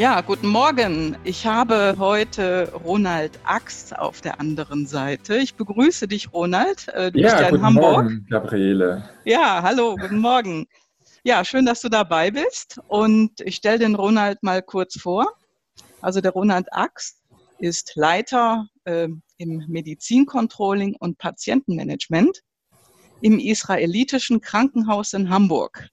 Ja, guten Morgen. Ich habe heute Ronald Ax auf der anderen Seite. Ich begrüße dich, Ronald. Äh, du ja, bist ja in Hamburg. Morgen, Gabriele. Ja, hallo, guten Morgen. Ja, schön, dass du dabei bist. Und ich stelle den Ronald mal kurz vor. Also der Ronald Ax ist Leiter äh, im Medizincontrolling und Patientenmanagement im israelitischen Krankenhaus in Hamburg.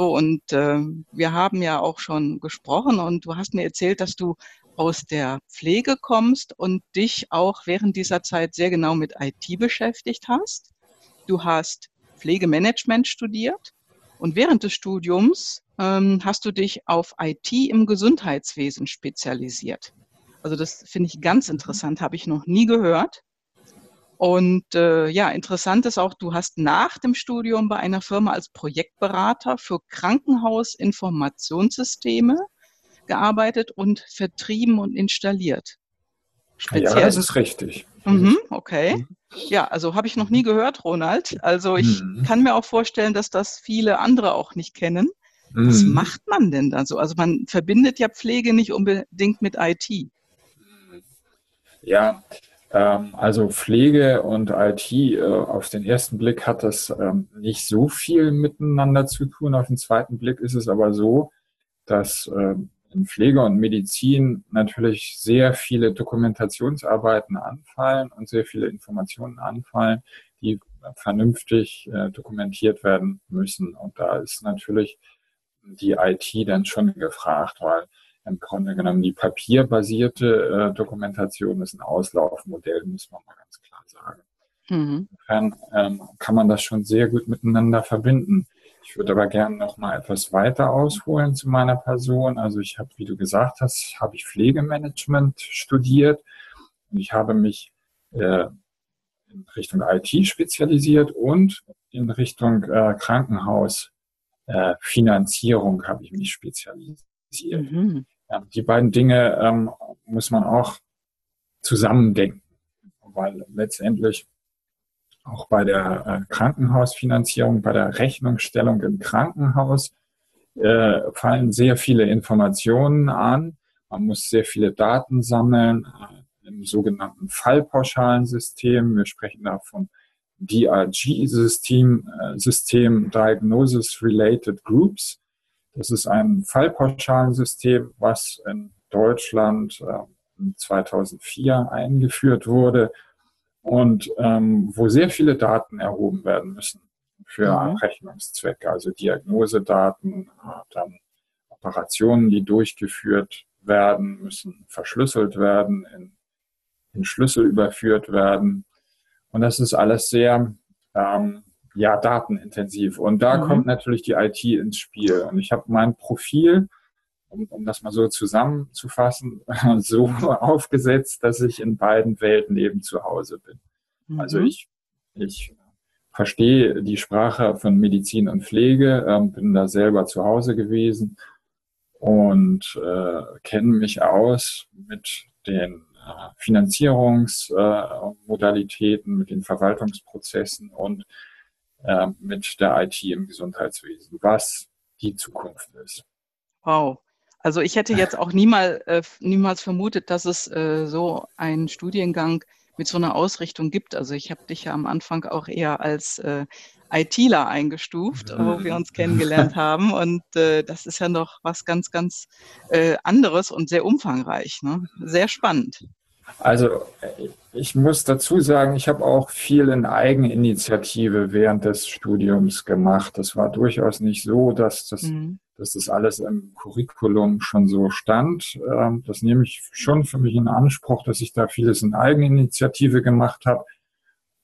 So, und äh, wir haben ja auch schon gesprochen und du hast mir erzählt, dass du aus der Pflege kommst und dich auch während dieser Zeit sehr genau mit IT beschäftigt hast. Du hast Pflegemanagement studiert und während des Studiums ähm, hast du dich auf IT im Gesundheitswesen spezialisiert. Also das finde ich ganz interessant, habe ich noch nie gehört. Und äh, ja, interessant ist auch, du hast nach dem Studium bei einer Firma als Projektberater für Krankenhausinformationssysteme gearbeitet und vertrieben und installiert. Speziell. Ja, das ist richtig. Mhm, okay. Mhm. Ja, also habe ich noch nie gehört, Ronald. Also ich mhm. kann mir auch vorstellen, dass das viele andere auch nicht kennen. Was mhm. macht man denn da so? Also man verbindet ja Pflege nicht unbedingt mit IT. Ja, also Pflege und IT, äh, auf den ersten Blick hat das ähm, nicht so viel miteinander zu tun. Auf den zweiten Blick ist es aber so, dass ähm, in Pflege und Medizin natürlich sehr viele Dokumentationsarbeiten anfallen und sehr viele Informationen anfallen, die vernünftig äh, dokumentiert werden müssen. Und da ist natürlich die IT dann schon gefragt, weil im Grunde genommen die papierbasierte äh, Dokumentation ist ein Auslaufmodell, muss man mal ganz klar sagen. Mhm. Insofern ähm, kann man das schon sehr gut miteinander verbinden. Ich würde aber gerne noch mal etwas weiter ausholen zu meiner Person. Also ich habe, wie du gesagt hast, habe ich Pflegemanagement studiert und ich habe mich äh, in Richtung IT spezialisiert und in Richtung äh, Krankenhausfinanzierung äh, habe ich mich spezialisiert. Mhm. Ja, die beiden Dinge ähm, muss man auch zusammendenken, weil letztendlich auch bei der äh, Krankenhausfinanzierung, bei der Rechnungsstellung im Krankenhaus äh, fallen sehr viele Informationen an. Man muss sehr viele Daten sammeln äh, im sogenannten Fallpauschalensystem. Wir sprechen da von DRG-System, äh, System Diagnosis Related Groups. Das ist ein Fallpauschalensystem, was in Deutschland äh, 2004 eingeführt wurde und ähm, wo sehr viele Daten erhoben werden müssen für mhm. Rechnungszwecke, also Diagnosedaten, äh, dann Operationen, die durchgeführt werden, müssen verschlüsselt werden, in, in Schlüssel überführt werden. Und das ist alles sehr ähm, ja, datenintensiv. Und da mhm. kommt natürlich die IT ins Spiel. Und ich habe mein Profil, um, um das mal so zusammenzufassen, so aufgesetzt, dass ich in beiden Welten eben zu Hause bin. Mhm. Also ich, ich verstehe die Sprache von Medizin und Pflege, äh, bin da selber zu Hause gewesen und äh, kenne mich aus mit den äh, Finanzierungsmodalitäten, mit den Verwaltungsprozessen und äh, mit der IT im Gesundheitswesen, was die Zukunft ist. Wow. Also ich hätte jetzt auch niemals, äh, niemals vermutet, dass es äh, so einen Studiengang mit so einer Ausrichtung gibt. Also ich habe dich ja am Anfang auch eher als äh, ITler eingestuft, wo wir uns kennengelernt haben. Und äh, das ist ja noch was ganz, ganz äh, anderes und sehr umfangreich. Ne? Sehr spannend. Also ich muss dazu sagen, ich habe auch viel in Eigeninitiative während des Studiums gemacht. Das war durchaus nicht so, dass das, mhm. dass das alles im Curriculum schon so stand. Ähm, das nehme ich schon für mich in Anspruch, dass ich da vieles in Eigeninitiative gemacht habe.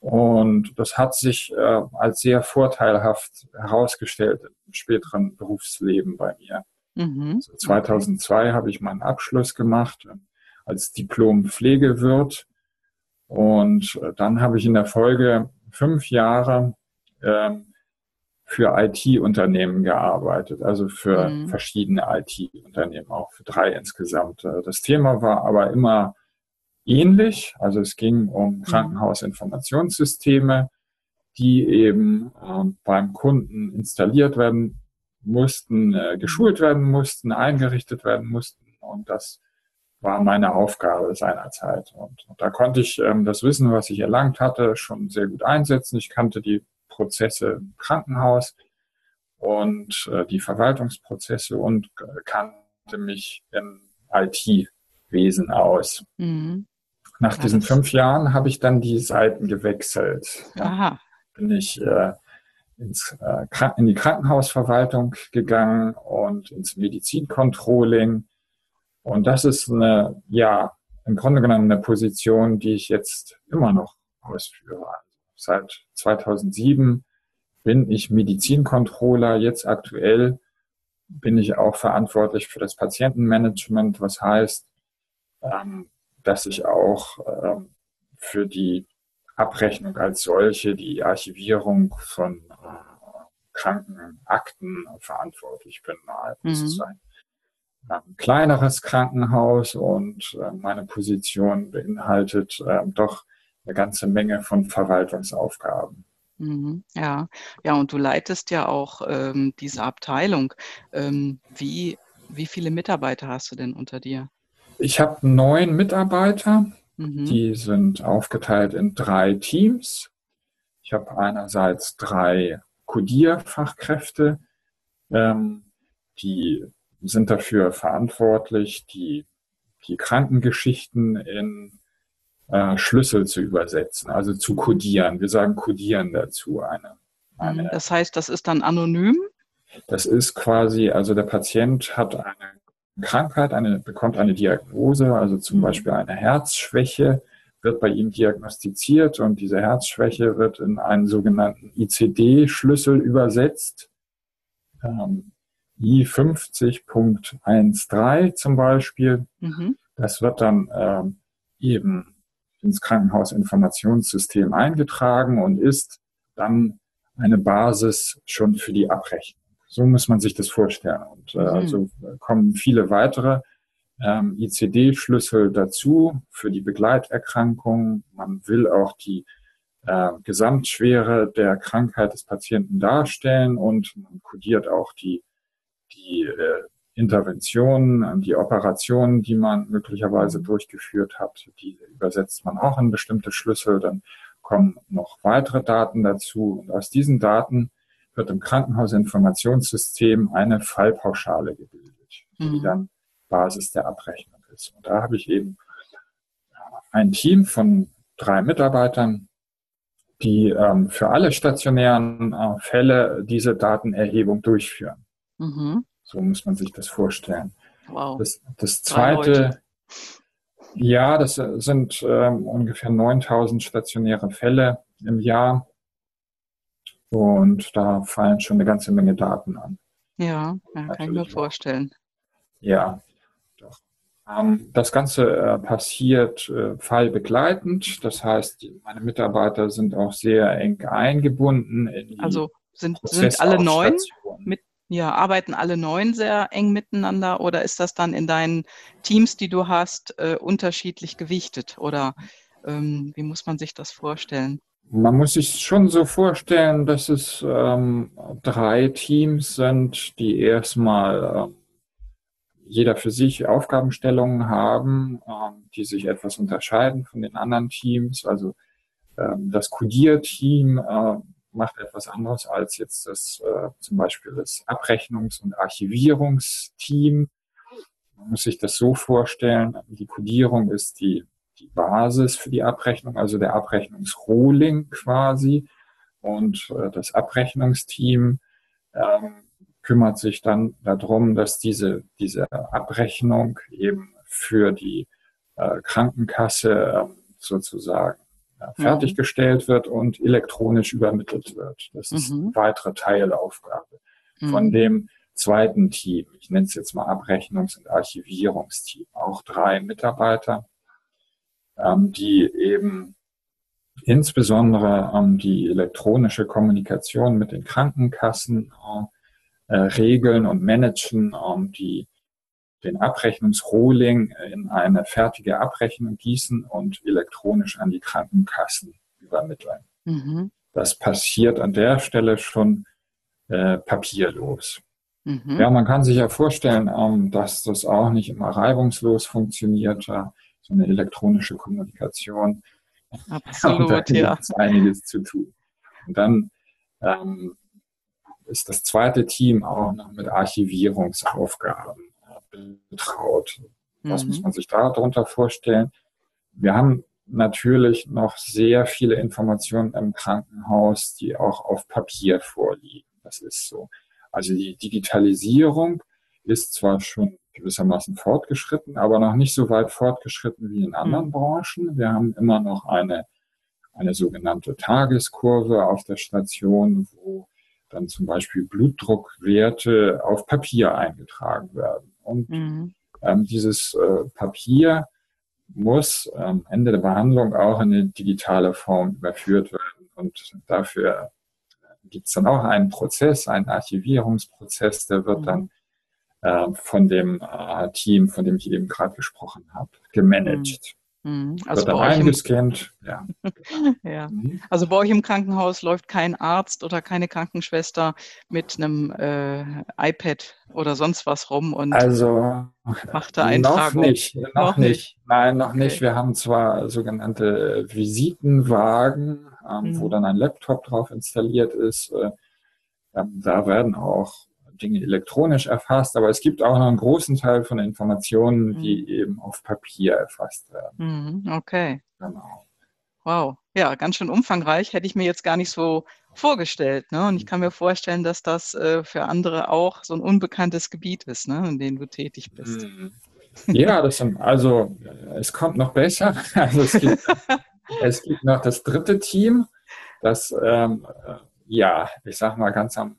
Und das hat sich äh, als sehr vorteilhaft herausgestellt im späteren Berufsleben bei mir. Mhm. Also 2002 habe ich meinen Abschluss gemacht als Diplom-Pflegewirt. Und dann habe ich in der Folge fünf Jahre ähm, für IT-Unternehmen gearbeitet, also für mhm. verschiedene IT-Unternehmen, auch für drei insgesamt. Äh, das Thema war aber immer ähnlich. Also es ging um mhm. Krankenhausinformationssysteme, die eben äh, beim Kunden installiert werden mussten, äh, geschult werden mussten, eingerichtet werden mussten. Und das war meine Aufgabe seinerzeit. Und, und da konnte ich ähm, das Wissen, was ich erlangt hatte, schon sehr gut einsetzen. Ich kannte die Prozesse im Krankenhaus und äh, die Verwaltungsprozesse und kannte mich im IT-Wesen aus. Mhm. Nach diesen fünf Jahren habe ich dann die Seiten gewechselt. Aha. Bin ich äh, ins, äh, in die Krankenhausverwaltung gegangen und ins Medizincontrolling. Und das ist eine, ja, im Grunde genommen eine Position, die ich jetzt immer noch ausführe. Seit 2007 bin ich Medizincontroller. Jetzt aktuell bin ich auch verantwortlich für das Patientenmanagement, was heißt, ähm, dass ich auch ähm, für die Abrechnung als solche, die Archivierung von äh, Krankenakten verantwortlich bin. Das mhm. ist ein, ein, kleineres Krankenhaus und äh, meine Position beinhaltet äh, doch eine ganze Menge von Verwaltungsaufgaben. Mhm, ja, ja, und du leitest ja auch ähm, diese Abteilung. Ähm, wie, wie viele Mitarbeiter hast du denn unter dir? Ich habe neun Mitarbeiter. Mhm. Die sind aufgeteilt in drei Teams. Ich habe einerseits drei Codierfachkräfte, ähm, die sind dafür verantwortlich, die, die Krankengeschichten in äh, Schlüssel zu übersetzen, also zu codieren. Wir sagen codieren dazu. Eine, eine, mhm. das heißt, das ist dann anonym? Das ist quasi, also der Patient hat eine Krankheit, eine, bekommt eine Diagnose, also zum mhm. Beispiel eine Herzschwäche, wird bei ihm diagnostiziert und diese Herzschwäche wird in einen sogenannten ICD-Schlüssel übersetzt. Ähm, I50.13 zum Beispiel. Mhm. Das wird dann ähm, eben ins Krankenhausinformationssystem eingetragen und ist dann eine Basis schon für die Abrechnung. So muss man sich das vorstellen. Und äh, mhm. also kommen viele weitere ähm, ICD-Schlüssel dazu für die Begleiterkrankung. Man will auch die äh, Gesamtschwere der Krankheit des Patienten darstellen und man kodiert auch die, die äh, Interventionen, die Operationen, die man möglicherweise durchgeführt hat, die übersetzt man auch in bestimmte Schlüssel. Dann kommen noch weitere Daten dazu. Und aus diesen Daten wird im Krankenhausinformationssystem eine Fallpauschale gebildet, die mhm. dann Basis der Abrechnung ist. Und da habe ich eben ein Team von drei Mitarbeitern, die ähm, für alle stationären äh, Fälle diese Datenerhebung durchführen. Mhm. So muss man sich das vorstellen. Wow. Das, das zweite, ja, das sind ähm, ungefähr 9000 stationäre Fälle im Jahr. Und da fallen schon eine ganze Menge Daten an. Ja, ja kann ich mir vorstellen. Ja, doch. Ähm, das Ganze äh, passiert äh, fallbegleitend. Das heißt, meine Mitarbeiter sind auch sehr eng eingebunden. In die also sind, sind alle neun mit, ja, arbeiten alle neun sehr eng miteinander oder ist das dann in deinen Teams, die du hast, äh, unterschiedlich gewichtet? Oder ähm, wie muss man sich das vorstellen? Man muss sich schon so vorstellen, dass es ähm, drei Teams sind, die erstmal äh, jeder für sich Aufgabenstellungen haben, äh, die sich etwas unterscheiden von den anderen Teams. Also ähm, das Codier-Team äh, macht etwas anderes als jetzt das äh, zum Beispiel das Abrechnungs- und Archivierungsteam. Man muss sich das so vorstellen, die Codierung ist die die Basis für die Abrechnung, also der Abrechnungsrohling quasi. Und äh, das Abrechnungsteam ähm, kümmert sich dann darum, dass diese, diese Abrechnung eben für die äh, Krankenkasse äh, sozusagen ja, mhm. fertiggestellt wird und elektronisch übermittelt wird. Das ist mhm. eine weitere Teilaufgabe mhm. von dem zweiten Team. Ich nenne es jetzt mal Abrechnungs- und Archivierungsteam. Auch drei Mitarbeiter ähm, die eben insbesondere ähm, die elektronische Kommunikation mit den Krankenkassen äh regeln und managen, ähm, die den Abrechnungsrohling in eine fertige Abrechnung gießen und elektronisch an die Krankenkassen übermitteln. Mhm. Das passiert an der Stelle schon äh, papierlos. Mhm. Ja, man kann sich ja vorstellen, ähm, dass das auch nicht immer reibungslos funktioniert, äh, so eine elektronische Kommunikation. Absolut, und da ja. gibt es einiges zu tun. Und dann ähm, ist das zweite Team auch noch mit Archivierungsaufgaben betraut. Was mhm. muss man sich darunter vorstellen? Wir haben natürlich noch sehr viele Informationen im Krankenhaus, die auch auf Papier vorliegen. Das ist so. Also die Digitalisierung ist zwar schon gewissermaßen fortgeschritten, aber noch nicht so weit fortgeschritten wie in anderen mhm. Branchen. Wir haben immer noch eine, eine sogenannte Tageskurve auf der Station, wo dann zum Beispiel Blutdruckwerte auf Papier eingetragen werden. Und mhm. ähm, dieses äh, Papier muss am Ende der Behandlung auch in eine digitale Form überführt werden. Und dafür gibt es dann auch einen Prozess, einen Archivierungsprozess, der wird mhm. dann äh, von dem äh, Team, von dem ich eben gerade gesprochen habe, gemanagt. Mhm. Also wird dann eingescannt. Ja. ja. Mhm. Also bei euch im Krankenhaus läuft kein Arzt oder keine Krankenschwester mit einem äh, iPad oder sonst was rum und also, macht da Eintragung. Noch nicht, noch, noch nicht. nicht. Nein, noch okay. nicht. Wir haben zwar sogenannte Visitenwagen, ähm, mhm. wo dann ein Laptop drauf installiert ist. Äh, ähm, da werden auch Dinge elektronisch erfasst, aber es gibt auch noch einen großen Teil von Informationen, mhm. die eben auf Papier erfasst werden. Mhm, okay. Genau. Wow, ja, ganz schön umfangreich. Hätte ich mir jetzt gar nicht so vorgestellt. Ne? Und ich kann mir vorstellen, dass das äh, für andere auch so ein unbekanntes Gebiet ist, ne? in dem du tätig bist. Mhm. Ja, das sind, also es kommt noch besser. Also es gibt, es gibt noch das dritte Team, das ähm, äh, ja, ich sag mal ganz am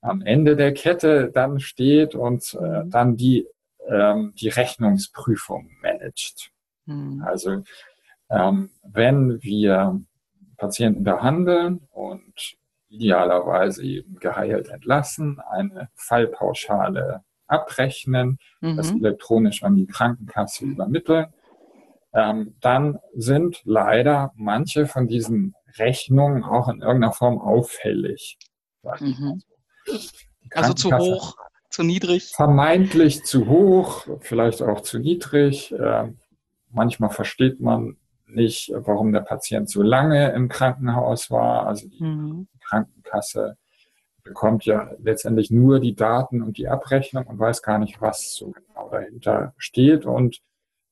am Ende der Kette dann steht und äh, mhm. dann die, ähm, die Rechnungsprüfung managt. Mhm. Also ähm, wenn wir Patienten behandeln und idealerweise eben geheilt entlassen, eine Fallpauschale abrechnen, mhm. das elektronisch an die Krankenkasse übermitteln, ähm, dann sind leider manche von diesen Rechnungen auch in irgendeiner Form auffällig. Mhm. Also zu hoch, zu niedrig? Vermeintlich zu hoch, vielleicht auch zu niedrig. Ähm, manchmal versteht man nicht, warum der Patient so lange im Krankenhaus war. Also die mhm. Krankenkasse bekommt ja letztendlich nur die Daten und die Abrechnung und weiß gar nicht, was so genau dahinter steht. Und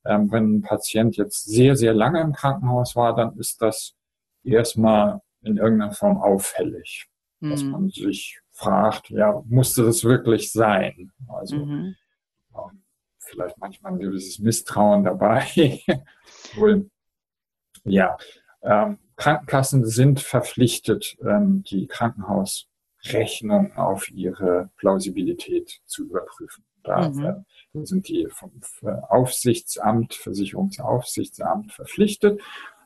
ähm, wenn ein Patient jetzt sehr, sehr lange im Krankenhaus war, dann ist das erstmal in irgendeiner Form auffällig, mhm. dass man sich fragt, ja, musste das wirklich sein? Also mhm. vielleicht manchmal ein gewisses Misstrauen dabei. Wohl, ja, ähm, Krankenkassen sind verpflichtet, ähm, die Krankenhausrechnung auf ihre Plausibilität zu überprüfen. Da mhm. äh, sind die vom Aufsichtsamt, Versicherungsaufsichtsamt verpflichtet.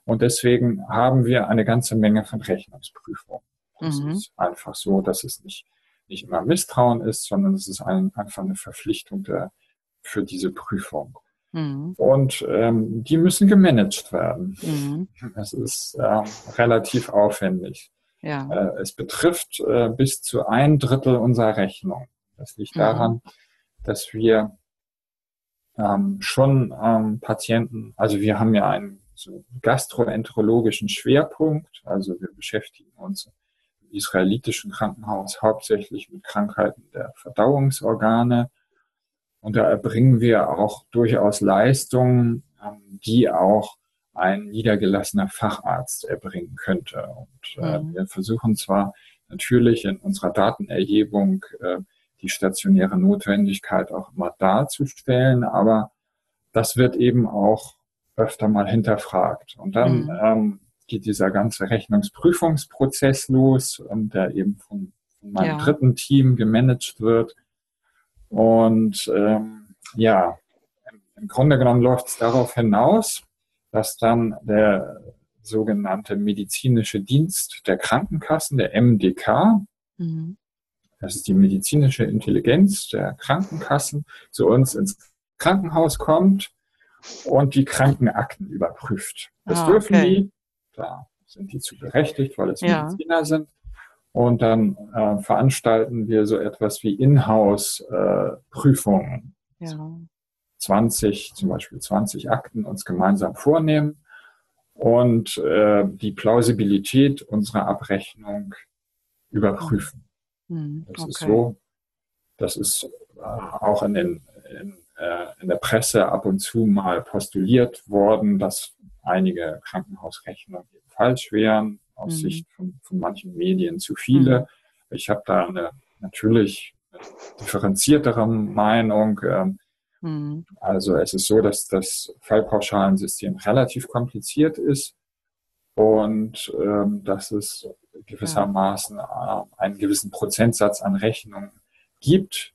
Und deswegen haben wir eine ganze Menge von Rechnungsprüfungen. Das mhm. ist einfach so, dass es nicht, nicht immer Misstrauen ist, sondern es ist ein, einfach eine Verpflichtung der, für diese Prüfung. Mhm. Und ähm, die müssen gemanagt werden. Mhm. Das ist äh, relativ aufwendig. Ja. Äh, es betrifft äh, bis zu ein Drittel unserer Rechnung. Das liegt mhm. daran, dass wir ähm, schon ähm, Patienten, also wir haben ja einen so gastroenterologischen Schwerpunkt, also wir beschäftigen uns israelitischen Krankenhaus hauptsächlich mit Krankheiten der Verdauungsorgane. Und da erbringen wir auch durchaus Leistungen, ähm, die auch ein niedergelassener Facharzt erbringen könnte. Und äh, mhm. wir versuchen zwar natürlich in unserer Datenerhebung äh, die stationäre Notwendigkeit auch immer darzustellen, aber das wird eben auch öfter mal hinterfragt. Und dann mhm. ähm, geht dieser ganze Rechnungsprüfungsprozess los, der eben von, von meinem ja. dritten Team gemanagt wird. Und ähm, ja, im Grunde genommen läuft es darauf hinaus, dass dann der, sogenannte medizinische Dienst der Krankenkassen, der MDK. Mhm. Das ist die medizinische Intelligenz der Krankenkassen, zu uns ins Krankenhaus kommt und die Krankenakten überprüft. Das ah, dürfen okay. die, da sind die zu berechtigt, weil es ja. Mediziner sind. Und dann äh, veranstalten wir so etwas wie Inhouse-Prüfungen. Äh, ja. 20, zum Beispiel 20 Akten uns gemeinsam vornehmen und äh, die Plausibilität unserer Abrechnung überprüfen. Das okay. ist so, das ist äh, auch in, den, in, äh, in der Presse ab und zu mal postuliert worden, dass einige Krankenhausrechnungen falsch wären, aus mhm. Sicht von, von, manchen Medien zu viele. Mhm. Ich habe da eine natürlich differenziertere Meinung. Ähm, Mhm. Also es ist so, dass das Fallpauschalensystem relativ kompliziert ist und ähm, dass es gewissermaßen äh, einen gewissen Prozentsatz an Rechnungen gibt,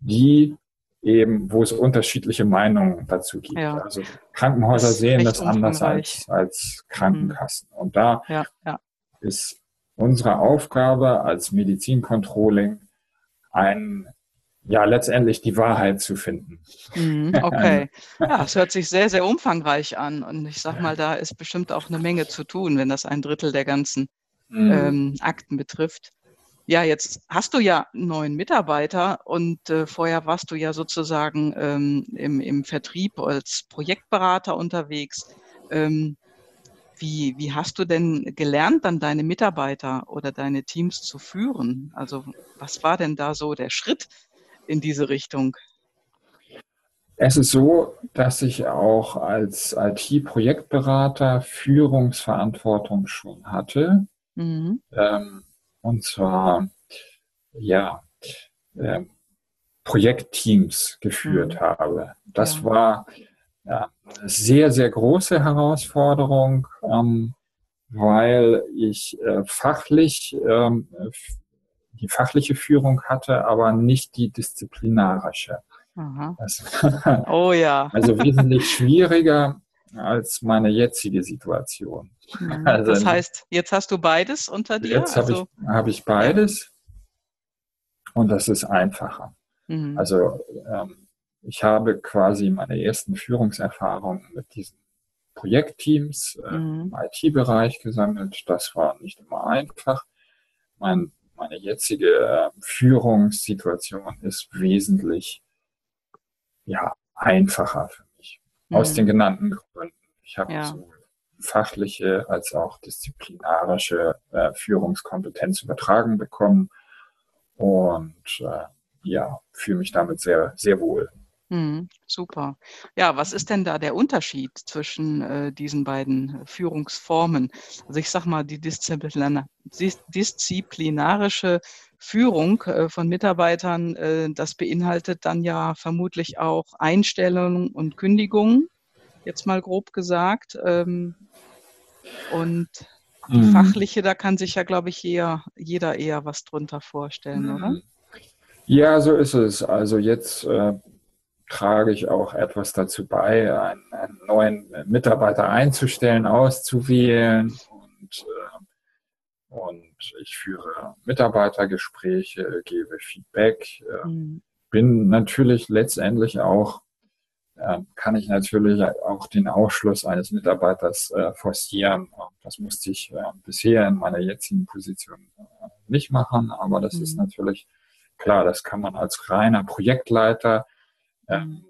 die eben, wo es unterschiedliche Meinungen dazu gibt. Ja. Also Krankenhäuser das sehen das anders als, als Krankenkassen. Mhm. Und da ja, ja. ist unsere Aufgabe als Medizincontrolling, ein ja, letztendlich die Wahrheit zu finden. Mhm, okay. Ja, es hört sich sehr, sehr umfangreich an. Und ich sag mal, da ist bestimmt auch eine Menge zu tun, wenn das ein Drittel der ganzen mhm. ähm, Akten betrifft. Ja, jetzt hast du ja einen neuen Mitarbeiter und äh, vorher warst du ja sozusagen ähm, im, im Vertrieb als Projektberater unterwegs. Ähm, wie, wie hast du denn gelernt, dann deine Mitarbeiter oder deine Teams zu führen? Also was war denn da so der Schritt, in diese Richtung? Es ist so, dass ich auch als IT-Projektberater Führungsverantwortung schon hatte. Mhm. Ähm, und zwar, ja, äh, Projektteams geführt mhm. habe. Das ja. war ja, eine sehr, sehr große Herausforderung, ähm, weil ich äh, fachlich ähm, die fachliche Führung hatte, aber nicht die disziplinarische. Also, oh ja. also wesentlich schwieriger als meine jetzige Situation. Mhm. Also, das heißt, jetzt hast du beides unter dir? Jetzt habe also, ich, hab ich beides und das ist einfacher. Mhm. Also ähm, ich habe quasi meine ersten Führungserfahrungen mit diesen Projektteams äh, mhm. im IT-Bereich gesammelt. Das war nicht immer einfach. Mein meine jetzige äh, Führungssituation ist wesentlich ja, einfacher für mich. Mhm. Aus den genannten Gründen. Ich habe ja. sowohl fachliche als auch disziplinarische äh, Führungskompetenz übertragen bekommen und äh, ja, fühle mich damit sehr, sehr wohl. Mhm, super. Ja, was ist denn da der Unterschied zwischen äh, diesen beiden Führungsformen? Also ich sage mal, die Disziplina disziplinarische Führung äh, von Mitarbeitern, äh, das beinhaltet dann ja vermutlich auch Einstellungen und Kündigungen, jetzt mal grob gesagt. Ähm, und die mhm. fachliche, da kann sich ja, glaube ich, eher, jeder eher was drunter vorstellen, mhm. oder? Ja, so ist es. Also jetzt äh, trage ich auch etwas dazu bei, einen, einen neuen Mitarbeiter einzustellen, auszuwählen und, äh, und ich führe Mitarbeitergespräche, gebe Feedback, äh, mhm. bin natürlich letztendlich auch äh, kann ich natürlich auch den Ausschluss eines Mitarbeiters äh, forcieren. Das musste ich äh, bisher in meiner jetzigen Position äh, nicht machen, aber das mhm. ist natürlich klar, das kann man als reiner Projektleiter ähm,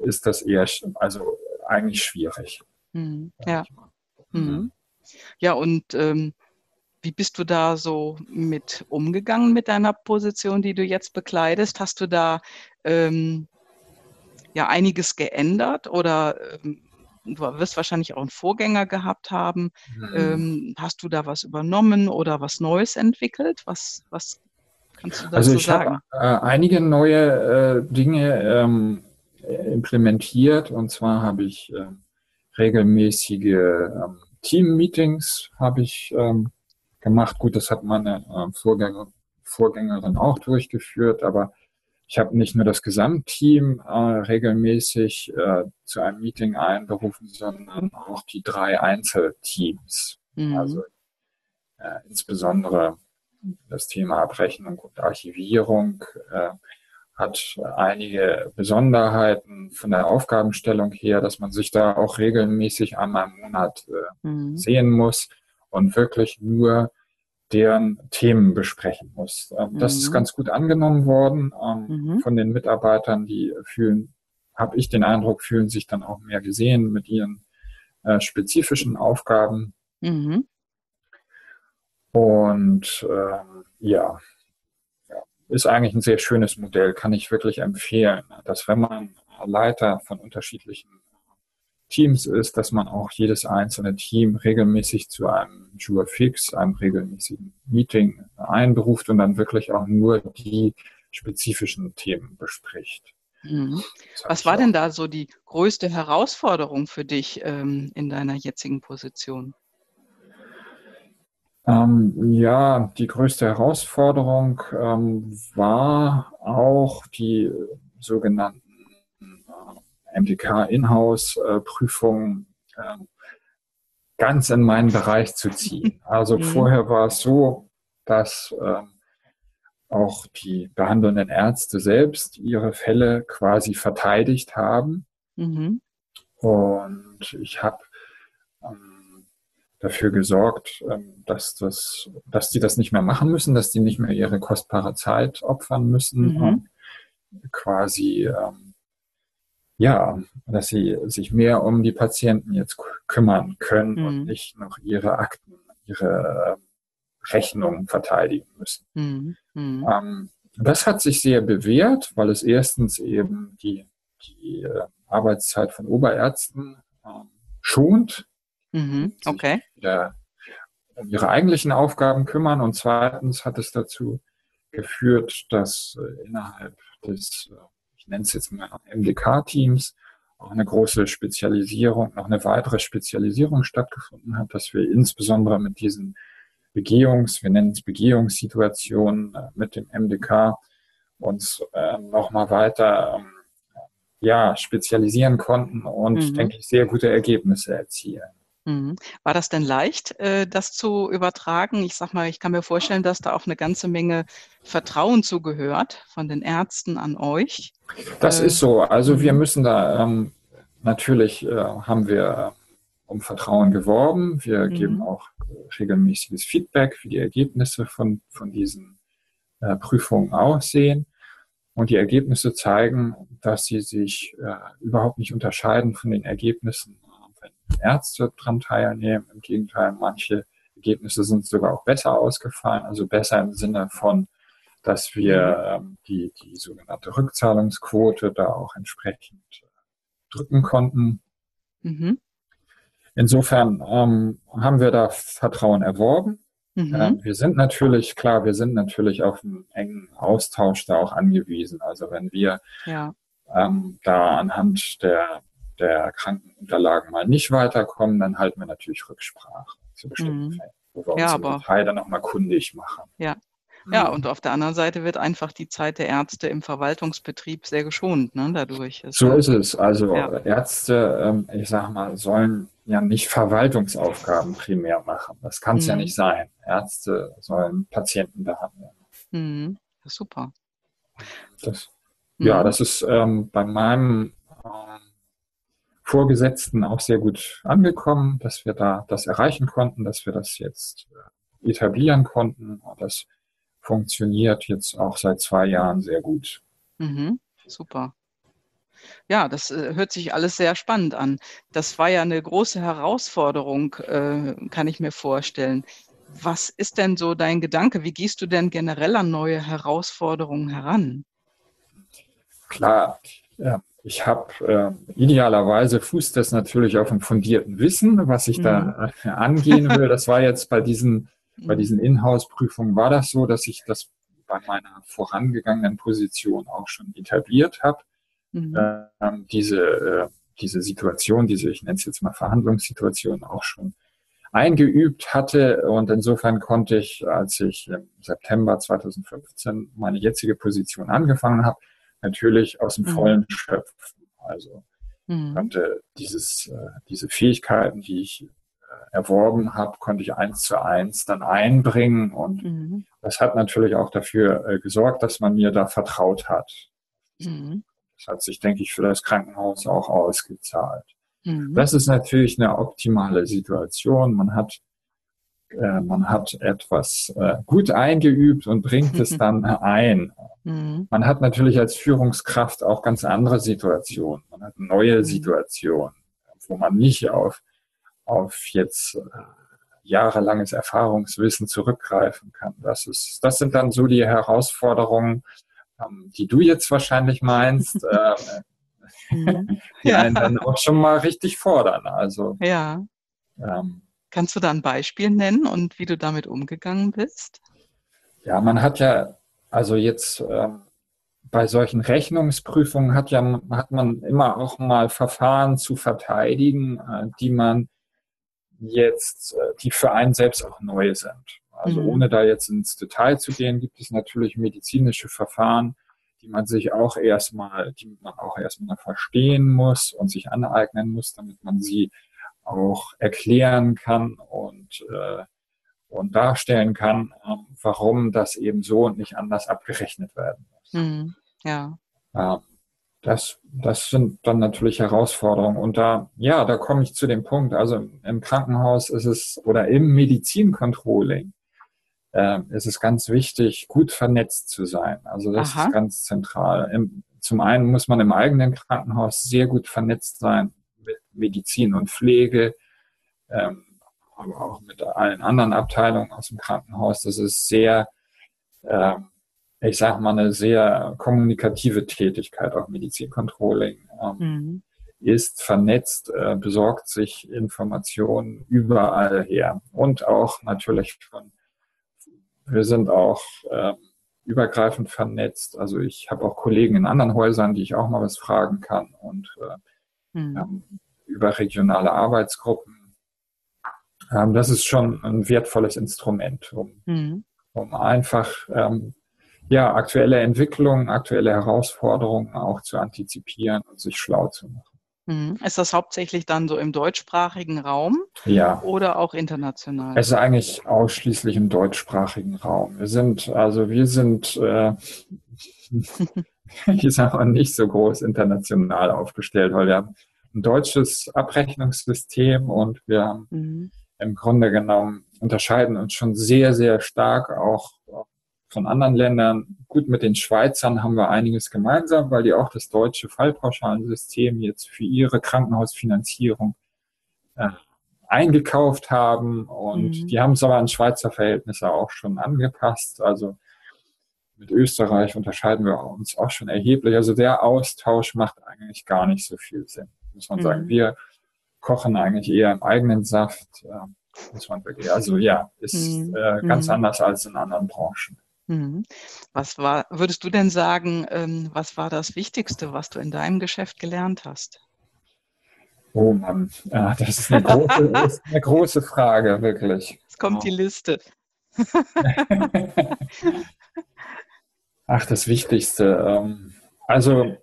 ist das eher, also eigentlich schwierig. Mhm. Ja. Mhm. mhm. Ja, und ähm, wie bist du da so mit umgegangen mit deiner Position, die du jetzt bekleidest? Hast du da ähm, ja einiges geändert oder ähm, du wirst wahrscheinlich auch einen Vorgänger gehabt haben. Mhm. Ähm, hast du da was übernommen oder was Neues entwickelt? Was, was Kannst du dazu also ich habe äh, einige neue äh, Dinge ähm, implementiert und zwar habe ich äh, regelmäßige ähm, Team-Meetings habe ich ähm, gemacht. Gut, das hat meine äh, Vorgänger, Vorgängerin auch durchgeführt, aber ich habe nicht nur das Gesamtteam äh, regelmäßig äh, zu einem Meeting einberufen, sondern auch die drei Einzelteams. Mhm. Also äh, insbesondere das Thema Abrechnung und Archivierung äh, hat einige Besonderheiten von der Aufgabenstellung her, dass man sich da auch regelmäßig einmal im Monat äh, mhm. sehen muss und wirklich nur deren Themen besprechen muss. Ähm, das mhm. ist ganz gut angenommen worden ähm, mhm. von den Mitarbeitern, die fühlen, habe ich den Eindruck, fühlen sich dann auch mehr gesehen mit ihren äh, spezifischen Aufgaben. Mhm. Und ähm, ja, ist eigentlich ein sehr schönes Modell, kann ich wirklich empfehlen, dass wenn man Leiter von unterschiedlichen Teams ist, dass man auch jedes einzelne Team regelmäßig zu einem Jura Fix, einem regelmäßigen Meeting einberuft und dann wirklich auch nur die spezifischen Themen bespricht. Mhm. Was war denn da so die größte Herausforderung für dich ähm, in deiner jetzigen Position? Ähm, ja, die größte Herausforderung ähm, war auch die sogenannten MDK-Inhouse-Prüfungen äh, ganz in meinen Bereich zu ziehen. Also mhm. vorher war es so, dass äh, auch die behandelnden Ärzte selbst ihre Fälle quasi verteidigt haben. Mhm. Und ich habe ähm, dafür gesorgt, ähm, dass, das, dass die das nicht mehr machen müssen, dass die nicht mehr ihre kostbare Zeit opfern müssen. Mhm. Quasi, ähm, ja, dass sie sich mehr um die Patienten jetzt kümmern können mhm. und nicht noch ihre Akten, ihre Rechnungen verteidigen müssen. Mhm. mhm. Ähm, das hat sich sehr bewährt, weil es erstens eben die, die äh, Arbeitszeit von Oberärzten ähm, schont, Mhm, okay. Wieder um ihre eigentlichen Aufgaben kümmern. Und zweitens hat es dazu geführt, dass äh, innerhalb des, äh, ich nenne es jetzt mal MDK-Teams, auch eine große Spezialisierung, noch eine weitere Spezialisierung stattgefunden hat, dass wir insbesondere mit diesen Begehungs, wir nennen es Begehungssituationen äh, mit dem MDK uns äh, nochmal weiter ähm, ja, spezialisieren konnten und, mhm. denke ich, sehr gute Ergebnisse erzielen. Mhm. War das denn leicht, äh, das zu übertragen? Ich sag mal, ich kann mir vorstellen, dass da auch eine ganze Menge Vertrauen zugehört von den Ärzten an euch. Das äh, ist so. Also wir mhm. müssen da ähm, natürlich äh, haben wir um Vertrauen geworben. Wir mhm. geben auch regelmäßiges Feedback, wie die Ergebnisse von, von diesen Prüfungen aussehen. Und die Ergebnisse zeigen, dass sie sich überhaupt nicht unterscheiden von den Ergebnissen Ärzte dran teilnehmen. Im Gegenteil, manche Ergebnisse sind sogar auch besser ausgefallen, also besser im Sinne von, dass wir ähm, die, die sogenannte Rückzahlungsquote da auch entsprechend äh, drücken konnten. Mhm. Insofern ähm, haben wir da Vertrauen erworben. Mhm. Ähm, wir sind natürlich, klar, wir sind natürlich auf einen engen Austausch da auch angewiesen. Also wenn wir ja. ähm, da anhand der der Krankenunterlagen mal nicht weiterkommen, dann halten wir natürlich Rücksprache zu bestimmten mhm. Fällen, wo wir ja, uns im Detail dann nochmal kundig machen. Ja. Ja, mhm. und auf der anderen Seite wird einfach die Zeit der Ärzte im Verwaltungsbetrieb sehr geschont, ne, dadurch. so ist es. Also ja. Ärzte, ähm, ich sag mal, sollen ja nicht Verwaltungsaufgaben primär machen. Das kann es mhm. ja nicht sein. Ärzte sollen Patienten behandeln. Mhm. super. Das, ja, mhm. das ist ähm, bei meinem ähm, Vorgesetzten auch sehr gut angekommen, dass wir da das erreichen konnten, dass wir das jetzt äh, etablieren konnten. Das funktioniert jetzt auch seit zwei Jahren sehr gut. Mhm, super. Ja, das äh, hört sich alles sehr spannend an. Das war ja eine große Herausforderung, äh, kann ich mir vorstellen. Was ist denn so dein Gedanke? Wie gehst du denn generell an neue Herausforderungen heran? Klar, ja, ich habe äh, idealerweise fußt das natürlich auf einem fundierten Wissen, was ich mhm. da äh, angehen will. Das war jetzt bei diesen, bei diesen Inhouse-Prüfungen war das so, dass ich das bei meiner vorangegangenen Position auch schon etabliert habe. Mhm. Äh, diese, äh, diese Situation, diese, ich nenne es jetzt mal Verhandlungssituation, auch schon eingeübt hatte. Und insofern konnte ich, als ich im September 2015 meine jetzige Position angefangen habe, natürlich aus dem mhm. Vollen schöpfen. Also mhm. konnte dieses, äh, diese Fähigkeiten, die ich äh, erworben habe, konnte ich eins zu eins dann einbringen. Und mhm. das hat natürlich auch dafür äh, gesorgt, dass man mir da vertraut hat. Mhm. Das hat sich, denke ich, für das Krankenhaus auch ausgezahlt. Mhm. Das ist natürlich eine optimale Situation. Man hat äh, man hat etwas äh, gut eingeübt und bringt es dann ein. Mhm. Man hat natürlich als Führungskraft auch ganz andere Situationen. Man hat neue mhm. Situationen, wo man nicht auf, auf jetzt äh, jahrelanges Erfahrungswissen zurückgreifen kann. Das ist, das sind dann so die Herausforderungen, ähm, die du jetzt wahrscheinlich meinst, mhm. die ja. einen dann auch schon mal richtig fordern. Also ja. Ähm, Kannst du da ein Beispiel nennen und wie du damit umgegangen bist? Ja, man hat ja, also jetzt ähm, bei solchen Rechnungsprüfungen hat ja hat man immer auch mal Verfahren zu verteidigen, äh, die man jetzt, äh, die für einen selbst auch neu sind. Also mhm. ohne da jetzt ins Detail zu gehen, gibt es natürlich medizinische Verfahren, die man sich auch erstmal, die man auch erstmal verstehen muss und sich aneignen muss, damit man sie auch erklären kann und, äh, und darstellen kann, äh, warum das eben so und nicht anders abgerechnet werden muss. Mhm, ja. ja. Das, das sind dann natürlich Herausforderungen. Und da, ja, da komme ich zu dem Punkt. Also im Krankenhaus ist es oder im Medizincontrolling äh, ist es ganz wichtig, gut vernetzt zu sein. Also das Aha. ist ganz zentral. Im, zum einen muss man im eigenen Krankenhaus sehr gut vernetzt sein Medizin und Pflege, ähm, aber auch mit allen anderen Abteilungen aus dem Krankenhaus. Das ist sehr, äh, ich sage mal, eine sehr kommunikative Tätigkeit, auch Medizincontrolling. Ähm, mhm. ist vernetzt, äh, besorgt sich Informationen überall her und auch natürlich von, wir sind auch äh, übergreifend vernetzt. Also ich habe auch Kollegen in anderen Häusern, die ich auch mal was fragen kann und äh, mhm. Ähm, überregionale Arbeitsgruppen. Ähm, das ist schon ein wertvolles Instrument, um, mhm. um einfach ähm, ja, aktuelle Entwicklungen, aktuelle Herausforderungen auch zu antizipieren und sich schlau zu machen. Mhm. Ist das hauptsächlich dann so im deutschsprachigen Raum ja. oder auch international? Es ist eigentlich ausschließlich im deutschsprachigen Raum. Wir sind, also wir sind äh, ich sage mal, nicht so groß international aufgestellt, weil wir haben ein deutsches Abrechnungssystem und wir haben mhm. im Grunde genommen unterscheiden uns schon sehr, sehr stark auch von anderen Ländern. Gut, mit den Schweizern haben wir einiges gemeinsam, weil die auch das deutsche Fallpauschalensystem jetzt für ihre Krankenhausfinanzierung äh, eingekauft haben und mhm. die haben es aber an Schweizer Verhältnisse auch schon angepasst. Also mit Österreich unterscheiden wir uns auch schon erheblich. Also der Austausch macht eigentlich gar nicht so viel Sinn, muss man mhm. sagen. Wir kochen eigentlich eher im eigenen Saft, äh, muss man wirklich. Also ja, ist mhm. äh, ganz mhm. anders als in anderen Branchen. Mhm. Was war, würdest du denn sagen, ähm, was war das Wichtigste, was du in deinem Geschäft gelernt hast? Oh Mann, ja, das ist eine große, ist eine große Frage, wirklich. Jetzt kommt die Liste. Ach, das Wichtigste. Ähm, also,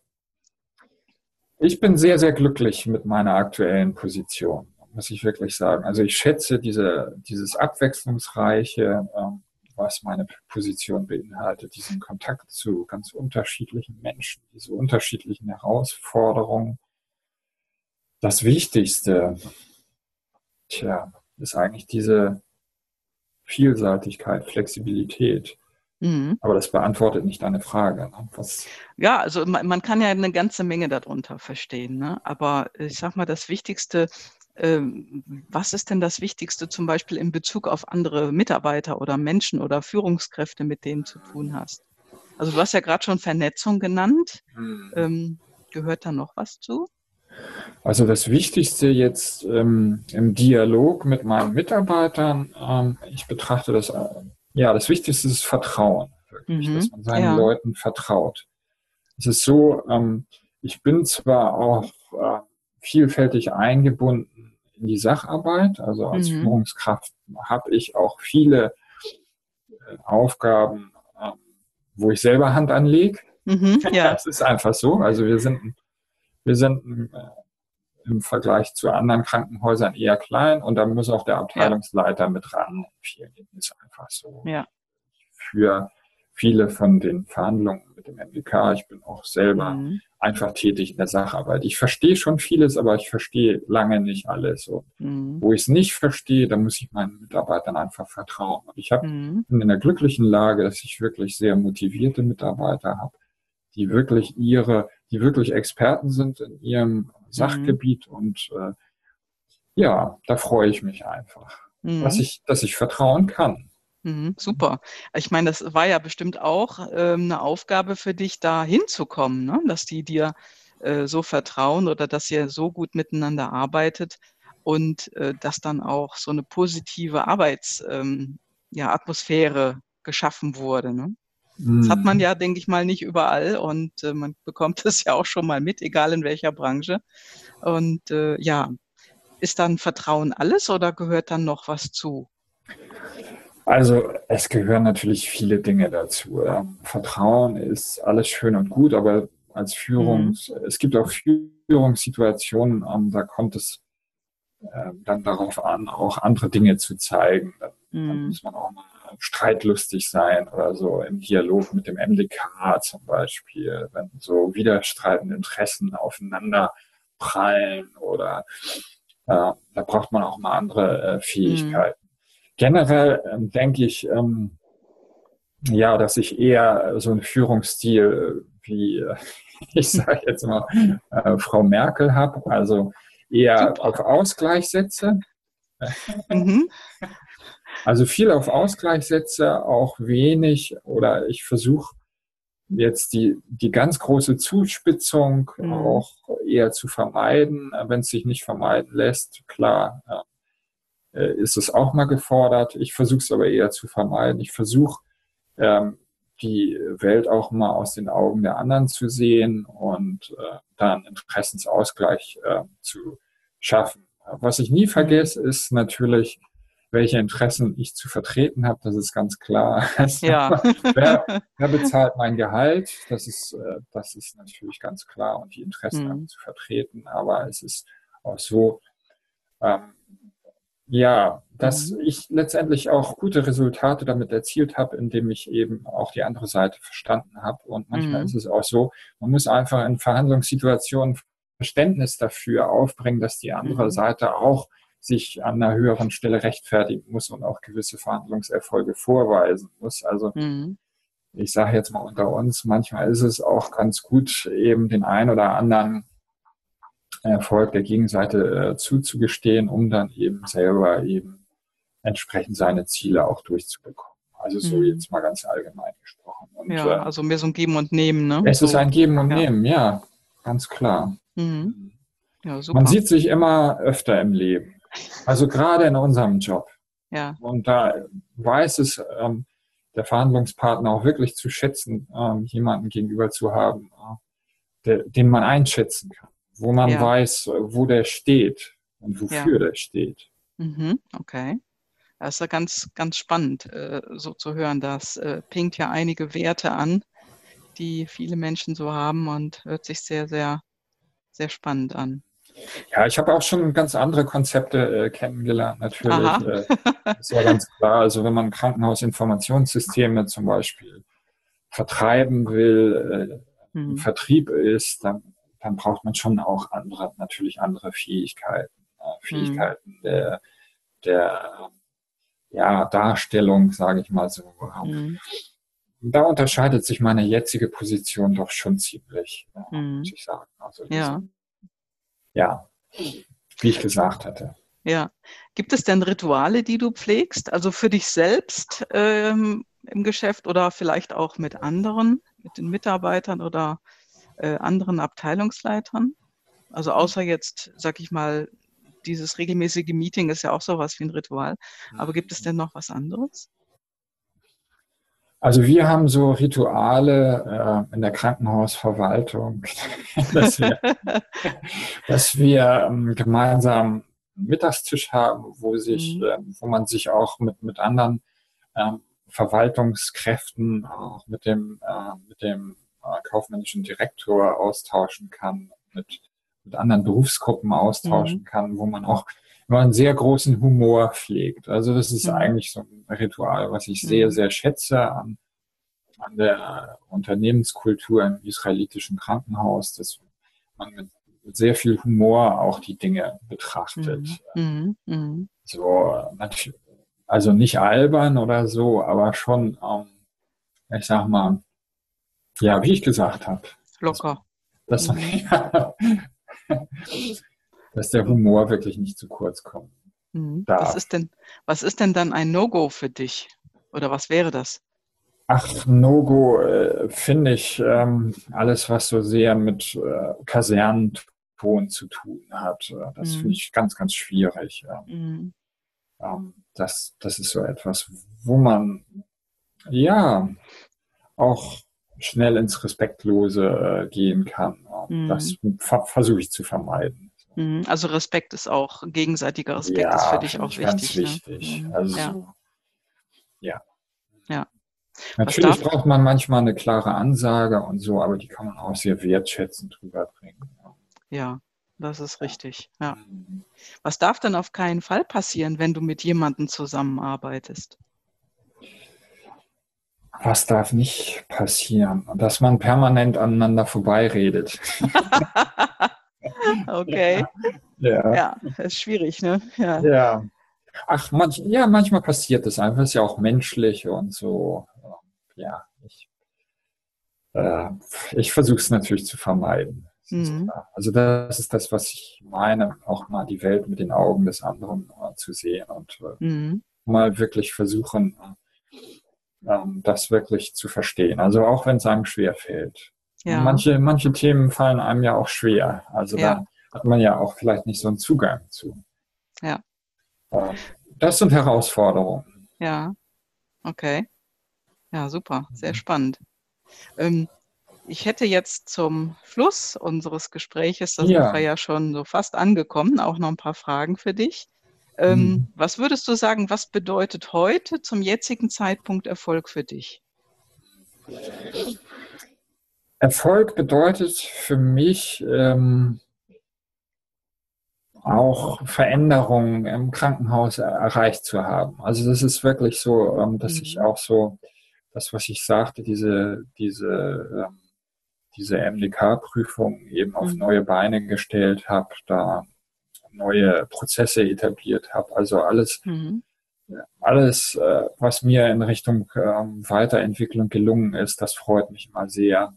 ich bin sehr, sehr glücklich mit meiner aktuellen Position, muss ich wirklich sagen. Also, ich schätze diese, dieses Abwechslungsreiche, ähm, was meine Position beinhaltet, diesen Kontakt zu ganz unterschiedlichen Menschen, diese unterschiedlichen Herausforderungen. Das Wichtigste, tja, ist eigentlich diese Vielseitigkeit, Flexibilität. Mhm. Aber das beantwortet nicht deine Frage. Ne? Ja, also man, man, kann ja eine ganze Menge darunter verstehen. Ne? Aber ich sag mal, das Wichtigste, ähm, was ist denn das Wichtigste zum Beispiel in Bezug auf andere Mitarbeiter oder Menschen oder Führungskräfte, mit denen du zu tun hast? Also du hast ja gerade schon Vernetzung genannt. Mhm. Ähm, gehört da noch was zu? Also das Wichtigste jetzt ähm, im Dialog mit meinen Mitarbeitern, ähm, ich betrachte das äh, ja, das Wichtigste ist Vertrauen, wirklich, mhm. dass man seinen ja. Leuten vertraut. Es ist so, ähm, ich bin zwar auch äh, vielfältig eingebunden in die Sacharbeit, also als mhm. Führungskraft habe ich auch viele äh, Aufgaben, äh, wo ich selber Hand anlege. Mhm, ja. Das ist einfach so. Also wir sind, wir sind äh, im Vergleich zu anderen Krankenhäusern eher klein und da muss auch der Abteilungsleiter ja. mit ran. Vielen ist einfach so. Ja. Für viele von den Verhandlungen mit dem MDK, ich bin auch selber mhm. einfach tätig in der Sacharbeit. Ich verstehe schon vieles, aber ich verstehe lange nicht alles. Und mhm. wo ich es nicht verstehe, da muss ich meinen Mitarbeitern einfach vertrauen. Und ich hab, mhm. bin in der glücklichen Lage, dass ich wirklich sehr motivierte Mitarbeiter habe, die wirklich ihre, die wirklich Experten sind in ihrem Sachgebiet mhm. und äh, ja, da freue ich mich einfach, mhm. dass ich, dass ich vertrauen kann. Mhm, super. Ich meine, das war ja bestimmt auch ähm, eine Aufgabe für dich, da hinzukommen, ne? dass die dir äh, so vertrauen oder dass ihr so gut miteinander arbeitet und äh, dass dann auch so eine positive Arbeitsatmosphäre ähm, ja, geschaffen wurde. Ne? Das hat man mhm. ja, denke ich mal, nicht überall und äh, man bekommt es ja auch schon mal mit, egal in welcher Branche. Und äh, ja, ist dann Vertrauen alles oder gehört dann noch was zu? Also es gehören natürlich viele Dinge dazu. Ähm, Vertrauen ist alles schön und gut, aber als Führungs, mhm. es gibt auch Führungssituationen, ähm, da kommt es äh, dann darauf an, auch andere Dinge zu zeigen. Dann, mhm. dann muss man auch mal streitlustig sein oder so im Dialog mit dem MDK zum Beispiel, wenn so widerstreitende Interessen aufeinander prallen oder äh, da braucht man auch mal andere äh, Fähigkeiten. Mhm. Generell ähm, denke ich, ähm, ja, dass ich eher so einen Führungsstil wie, äh, ich sage jetzt mal, äh, Frau Merkel habe, also eher Super. auf Ausgleich setze. Mhm. Also viel auf Ausgleich setze, auch wenig oder ich versuche jetzt die, die ganz große Zuspitzung mhm. auch eher zu vermeiden. Wenn es sich nicht vermeiden lässt, klar, äh, ist es auch mal gefordert. Ich versuche es aber eher zu vermeiden. Ich versuche ähm, die Welt auch mal aus den Augen der anderen zu sehen und äh, dann Interessensausgleich äh, zu schaffen. Was ich nie mhm. vergesse, ist natürlich welche Interessen ich zu vertreten habe, das ist ganz klar. Also, ja. wer, wer, bezahlt mein Gehalt? Das ist, äh, das ist natürlich ganz klar und die Interessen mhm. zu vertreten. Aber es ist auch so, ähm, ja, dass mhm. ich letztendlich auch gute Resultate damit erzielt habe, indem ich eben auch die andere Seite verstanden habe. Und manchmal mhm. ist es auch so, man muss einfach in Verhandlungssituationen Verständnis dafür aufbringen, dass die andere mhm. Seite auch sich an einer höheren Stelle rechtfertigen muss und auch gewisse Verhandlungserfolge vorweisen muss. Also mhm. ich sage jetzt mal unter uns, manchmal ist es auch ganz gut, eben den einen oder anderen Erfolg der Gegenseite äh, zuzugestehen, um dann eben selber eben entsprechend seine Ziele auch durchzubekommen. Also so mhm. jetzt mal ganz allgemein gesprochen. Und, ja, äh, also mehr so ein Geben und Nehmen, ne? Es so. ist ein Geben und ja. Nehmen, ja, ganz klar. Mhm. Ja, Man sieht sich immer öfter im Leben. Also gerade in unserem Job. Ja. Und da weiß es ähm, der Verhandlungspartner auch wirklich zu schätzen, ähm, jemanden gegenüber zu haben, äh, der, den man einschätzen kann, wo man ja. weiß, wo der steht und wofür ja. der steht. Mhm, okay. Das ist ja ganz, ganz spannend, äh, so zu hören. Das äh, pinkt ja einige Werte an, die viele Menschen so haben und hört sich sehr, sehr, sehr spannend an. Ja, ich habe auch schon ganz andere Konzepte äh, kennengelernt, natürlich. Äh, ist ja ganz klar. Also wenn man Krankenhausinformationssysteme zum Beispiel vertreiben will, äh, hm. Vertrieb ist, dann, dann braucht man schon auch andere, natürlich andere Fähigkeiten. Äh, Fähigkeiten hm. der, der ja, Darstellung, sage ich mal so. Hm. Da unterscheidet sich meine jetzige Position doch schon ziemlich, hm. muss ich sagen. Also ja ja, wie ich gesagt hatte. Ja. Gibt es denn Rituale, die du pflegst? Also für dich selbst ähm, im Geschäft oder vielleicht auch mit anderen, mit den Mitarbeitern oder äh, anderen Abteilungsleitern? Also außer jetzt, sag ich mal, dieses regelmäßige Meeting ist ja auch sowas wie ein Ritual. Aber gibt es denn noch was anderes? Also wir haben so Rituale äh, in der Krankenhausverwaltung, dass wir, dass wir ähm, gemeinsam einen Mittagstisch haben, wo sich, mhm. äh, wo man sich auch mit mit anderen ähm, Verwaltungskräften, auch mit dem äh, mit dem äh, kaufmännischen Direktor austauschen kann, mit, mit anderen Berufsgruppen austauschen mhm. kann, wo man auch immer einen sehr großen Humor pflegt. Also das ist mhm. eigentlich so ein Ritual, was ich sehr, mhm. sehr schätze an, an der Unternehmenskultur im israelitischen Krankenhaus, dass man mit sehr viel Humor auch die Dinge betrachtet. Mhm. Mhm. mhm. So, also nicht albern oder so, aber schon, ähm, ich sag mal, ja, wie ich gesagt habe. Locker. Dass, dass, mhm. ja, dass, der Humor wirklich nicht zu kurz kommt. Mhm. Was, ist denn, was ist denn dann ein No-Go für dich? Oder was wäre das? Ach, No-Go äh, finde ich ähm, alles, was so sehr mit äh, Kasernenton zu tun hat. Äh, das mhm. finde ich ganz, ganz schwierig. Mhm. Ähm, das, das ist so etwas, wo man ja auch schnell ins Respektlose äh, gehen kann. Mhm. Das ver versuche ich zu vermeiden. Mhm. Also Respekt ist auch, gegenseitiger Respekt ja, ist für dich auch wichtig. Ganz wichtig. Ne? Also ja. ja. ja. Natürlich braucht man manchmal eine klare Ansage und so, aber die kann man auch sehr wertschätzend rüberbringen. Ja, das ist richtig. Ja. Mhm. Was darf denn auf keinen Fall passieren, wenn du mit jemandem zusammenarbeitest? Was darf nicht passieren? Dass man permanent aneinander vorbeiredet. okay. Ja. ja, ist schwierig, ne? Ja. ja. Ach, manch, ja, manchmal passiert das einfach. Ist ja auch menschlich und so. Ja, ich, äh, ich versuche es natürlich zu vermeiden. Mhm. Also das ist das, was ich meine, auch mal die Welt mit den Augen des anderen äh, zu sehen und äh, mhm. mal wirklich versuchen, äh, das wirklich zu verstehen. Also auch wenn es einem schwer fällt. Ja. Manche, manche Themen fallen einem ja auch schwer. Also ja. da hat man ja auch vielleicht nicht so einen Zugang zu. Ja. Das sind Herausforderungen. Ja, okay. Ja, super, sehr mhm. spannend. Ähm, ich hätte jetzt zum Schluss unseres Gespräches, da ja. sind wir ja schon so fast angekommen, auch noch ein paar Fragen für dich. Ähm, mhm. Was würdest du sagen, was bedeutet heute zum jetzigen Zeitpunkt Erfolg für dich? Erfolg bedeutet für mich ähm, auch Veränderungen im Krankenhaus erreicht zu haben. Also das ist wirklich so, ähm, dass mhm. ich auch so, das, was ich sagte, diese, diese ähm, diese MDK-Prüfung eben auf mhm. neue Beine gestellt habe, da neue Prozesse etabliert habe. Also alles, mhm. alles, äh, was mir in Richtung ähm, Weiterentwicklung gelungen ist, das freut mich immer sehr.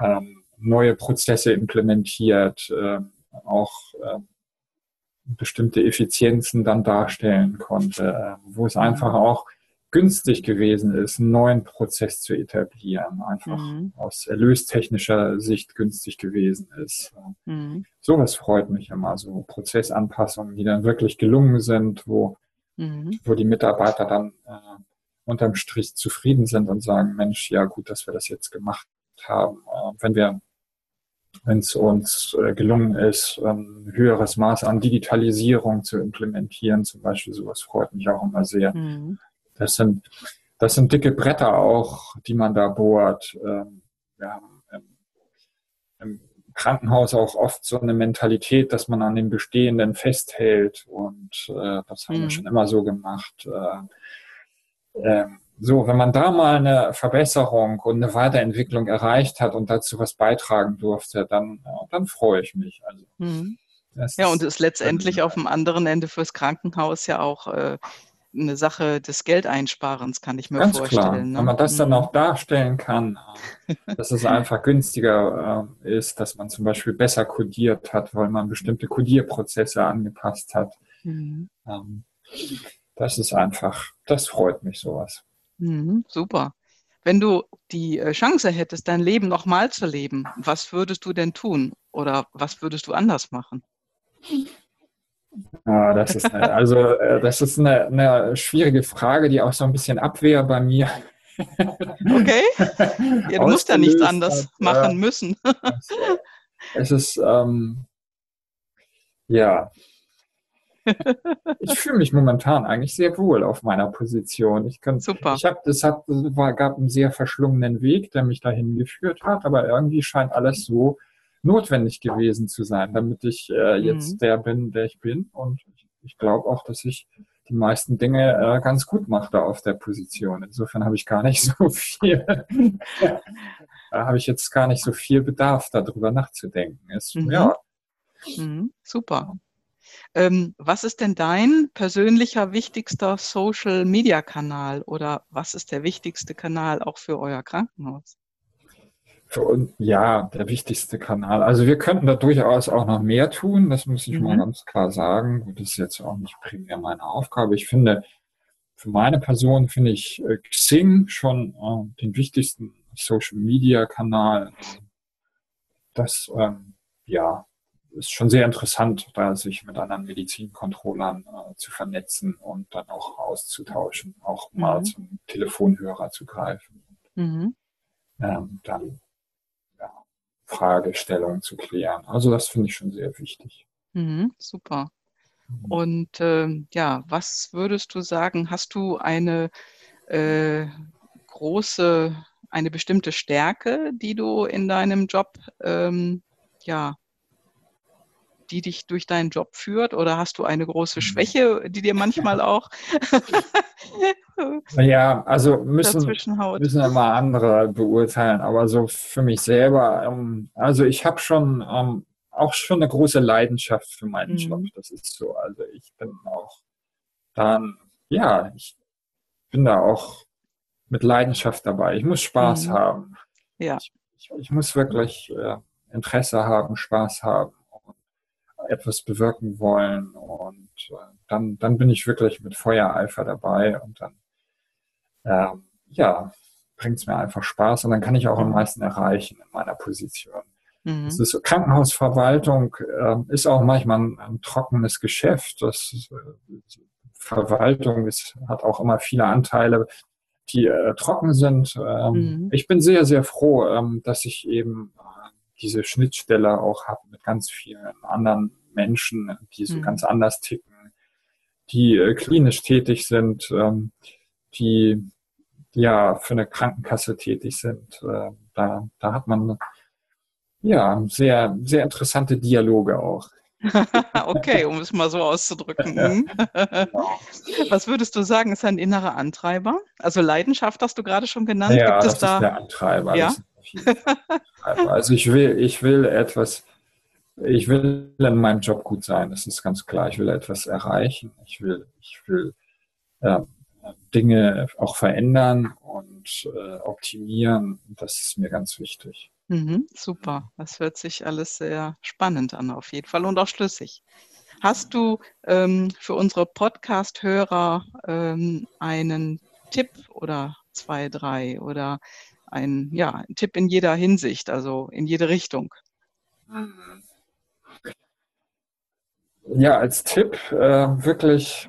Ähm, neue Prozesse implementiert, äh, auch äh, bestimmte Effizienzen dann darstellen konnte, äh, wo es einfach mhm. auch günstig gewesen ist, einen neuen Prozess zu etablieren, einfach mhm. aus erlöstechnischer Sicht günstig gewesen ist. Mhm. Sowas freut mich immer, so Prozessanpassungen, die dann wirklich gelungen sind, wo, mhm. wo die Mitarbeiter dann äh, unterm Strich zufrieden sind und sagen, Mensch, ja gut, dass wir das jetzt gemacht haben. Äh, wenn wir wenn es uns äh, gelungen ist, ein höheres Maß an Digitalisierung zu implementieren, zum Beispiel, sowas freut mich auch immer sehr. Mhm. Das sind, das sind dicke Bretter auch, die man da bohrt. Ähm, wir haben im, Krankenhaus auch oft so eine Mentalität, dass man an dem Bestehenden festhält und äh, das haben mhm. wir schon immer so gemacht. Äh, ähm, so, wenn man da mal eine Verbesserung und eine Weiterentwicklung erreicht hat und dazu was beitragen durfte, dann, dann freue ich mich. Also, mhm. Ja, und ist letztendlich auf dem anderen Ende fürs Krankenhaus ja auch äh, eine Sache des Geldeinsparens, kann ich mir Ganz vorstellen. Klar. Ne? Wenn man das dann mhm. auch darstellen kann, dass es einfach günstiger äh, ist, dass man zum Beispiel besser kodiert hat, weil man bestimmte Kodierprozesse angepasst hat. Mhm. Ähm, das ist einfach, das freut mich sowas. Mhm, super. Wenn du die äh, Chance hättest, dein Leben nochmal zu leben, was würdest du denn tun? Oder was würdest du anders machen? Ja, das ist eine, also äh, das ist eine, eine, schwierige Frage, die auch so ein bisschen Abwehr bei mir. Okay. Ja, du musst ja nichts anders hat. machen müssen. Es ist ähm, ja. Ich fühle mich momentan eigentlich sehr wohl auf meiner Position. Ich kann, Super. Ich habe, das hat, war, gab einen sehr verschlungenen Weg, der mich dahin geführt hat, aber irgendwie scheint alles so notwendig gewesen zu sein, damit ich äh, jetzt mhm. der bin, der ich bin. Und ich, ich glaube auch, dass ich die meisten Dinge äh, ganz gut mache da auf der Position. Insofern habe ich gar nicht so viel, habe ich jetzt gar nicht so viel Bedarf, darüber nachzudenken. Es, mhm. Ja. Mhm. Super. Ähm, was ist denn dein persönlicher wichtigster Social-Media-Kanal oder was ist der wichtigste Kanal auch für euer Krankenhaus? Für uns, ja, der wichtigste Kanal. Also wir könnten da durchaus auch noch mehr tun, das muss ich mhm. mal ganz klar sagen. Das ist jetzt auch nicht primär meine Aufgabe. Ich finde, für meine Person finde ich äh, Xing schon äh, den wichtigsten Social-Media-Kanal. Das, ähm, ja, ist schon sehr interessant, da sich mit anderen Medizincontrollern äh, zu vernetzen und dann auch auszutauschen, auch mhm. mal zum Telefonhörer zu greifen. Mhm. Ähm, dann ja, Fragestellungen zu klären. Also das finde ich schon sehr wichtig. Mhm, super. Mhm. Und äh, ja, was würdest du sagen? Hast du eine äh, große, eine bestimmte Stärke, die du in deinem Job ähm, ja die dich durch deinen Job führt? Oder hast du eine große mhm. Schwäche, die dir manchmal auch Ja, also müssen, müssen immer andere beurteilen, aber so für mich selber, ähm, also ich habe schon ähm, auch schon eine große Leidenschaft für meinen mhm. Job. Das ist so. Also ich bin auch dann, ja, ich bin da auch mit Leidenschaft dabei. Ich muss Spaß mhm. haben. Ja. Ich, ich, ich muss wirklich äh, Interesse haben, Spaß haben etwas bewirken wollen. Und äh, dann, dann bin ich wirklich mit Feuereifer dabei und dann, ähm, ja, bringt es mir einfach Spaß und dann kann ich auch am meisten erreichen in meiner Position. Mhm. Das ist, Krankenhausverwaltung äh, ist auch manchmal ein, ein trockenes Geschäft. Das äh, Verwaltung ist, hat auch immer viele Anteile, die äh, trocken sind. Ähm, mhm. Ich bin sehr, sehr froh, ähm, dass ich eben äh, diese Schnittstelle auch habe mit ganz vielen anderen Menschen, die so mhm. ganz anders ticken, die äh, klinisch tätig sind, ähm, die ja für eine Krankenkasse tätig sind. Äh, da, da hat man ja sehr, sehr interessante Dialoge auch. okay, um es mal so auszudrücken. Mhm. Was würdest du sagen, ist ein innerer Antreiber? Also Leidenschaft hast du gerade schon genannt. Ja, Gibt es das da? ist der Antreiber. Ja? Antreiber. Also ich will, ich will etwas ich will in meinem Job gut sein, das ist ganz klar. Ich will etwas erreichen. Ich will, ich will äh, Dinge auch verändern und äh, optimieren. Das ist mir ganz wichtig. Mhm, super. Das hört sich alles sehr spannend an, auf jeden Fall und auch schlüssig. Hast du ähm, für unsere Podcast-Hörer ähm, einen Tipp oder zwei, drei oder ein, ja, ein Tipp in jeder Hinsicht, also in jede Richtung? Mhm ja, als Tipp äh, wirklich,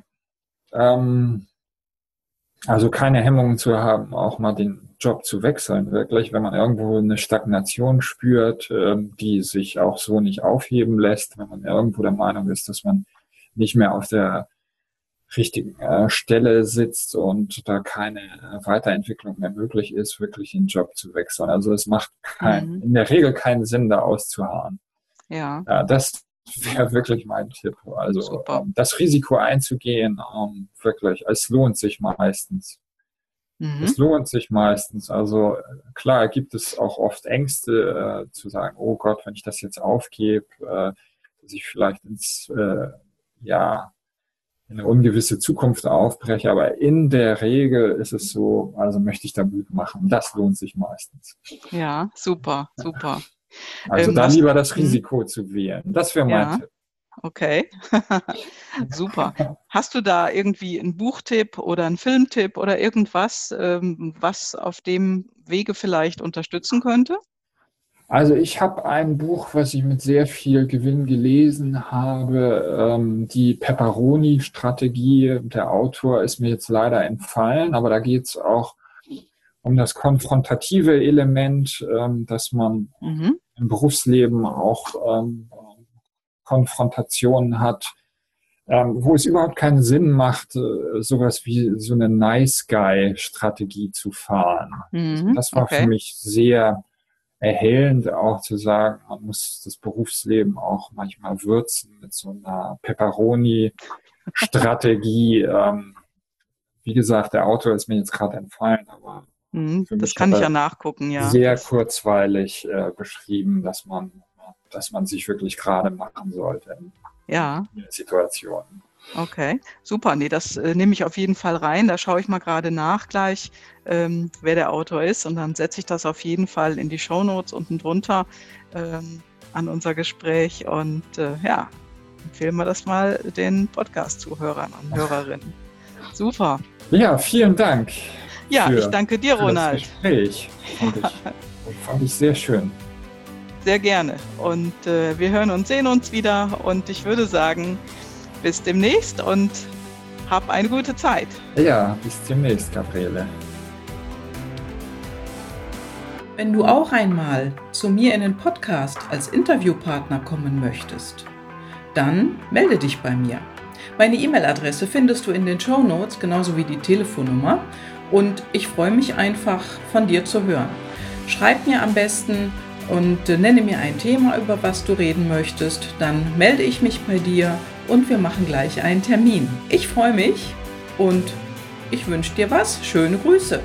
ähm, also keine Hemmungen zu haben, auch mal den Job zu wechseln, wirklich, wenn man irgendwo eine Stagnation spürt, äh, die sich auch so nicht aufheben lässt, wenn man irgendwo der Meinung ist, dass man nicht mehr auf der richtigen äh, Stelle sitzt und da keine äh, Weiterentwicklung mehr möglich ist, wirklich den Job zu wechseln. Also es macht kein, mhm. in der Regel keinen Sinn, da auszuharren. Ja. ja das wäre wirklich mein Tipp. Also. Ähm, das Risiko einzugehen, ähm, wirklich, es lohnt sich meistens. Mhm. Es lohnt sich meistens. Also klar gibt es auch oft Ängste äh, zu sagen, oh Gott, wenn ich das jetzt aufgebe, äh, dass ich vielleicht ins äh, ja in eine ungewisse Zukunft aufbreche. Aber in der Regel ist es so, also möchte ich da Mut machen. Das lohnt sich meistens. Ja, super, super. Also ähm, da lieber das mhm. Risiko zu wählen. Das wäre mein ja. Tipp. Okay, super. Hast du da irgendwie einen Buchtipp oder einen Filmtipp oder irgendwas, ähm, was auf dem Wege vielleicht unterstützen könnte? Also ich habe ein Buch, was ich mit sehr viel Gewinn gelesen habe, ähm, die Pepperoni-Strategie. Der Autor ist mir jetzt leider entfallen, aber da geht es auch um das konfrontative Element, ähm, dass man mhm. im Berufsleben auch ähm, Konfrontationen hat, ähm, wo es überhaupt keinen Sinn macht, äh, sowas wie so eine Nice Guy-Strategie zu fahren. Mhm, das war okay. für mich sehr erhellend, auch zu sagen, man muss das Berufsleben auch manchmal würzen mit so einer Pepperoni-Strategie. ähm, wie gesagt, der Autor ist mir jetzt gerade entfallen, aber mhm, das kann ich ja nachgucken, ja. Sehr kurzweilig äh, beschrieben, dass man, dass man sich wirklich gerade machen sollte in, ja. in Situationen. Okay, super. Nee, das äh, nehme ich auf jeden Fall rein. Da schaue ich mal gerade nach gleich, ähm, wer der Autor ist. Und dann setze ich das auf jeden Fall in die Show Notes unten drunter ähm, an unser Gespräch. Und äh, ja, empfehlen wir das mal den Podcast-Zuhörern und Hörerinnen. Super. Ja, vielen Dank. Ja, ich danke dir, Ronald. Das Gespräch fand ich, fand ich sehr schön. Sehr gerne. Und äh, wir hören und sehen uns wieder. Und ich würde sagen, bis demnächst und hab eine gute Zeit. Ja, bis demnächst, Gabriele. Wenn du auch einmal zu mir in den Podcast als Interviewpartner kommen möchtest, dann melde dich bei mir. Meine E-Mail-Adresse findest du in den Show Notes, genauso wie die Telefonnummer. Und ich freue mich einfach, von dir zu hören. Schreib mir am besten und nenne mir ein Thema, über was du reden möchtest. Dann melde ich mich bei dir und wir machen gleich einen Termin. Ich freue mich und ich wünsche dir was. Schöne Grüße.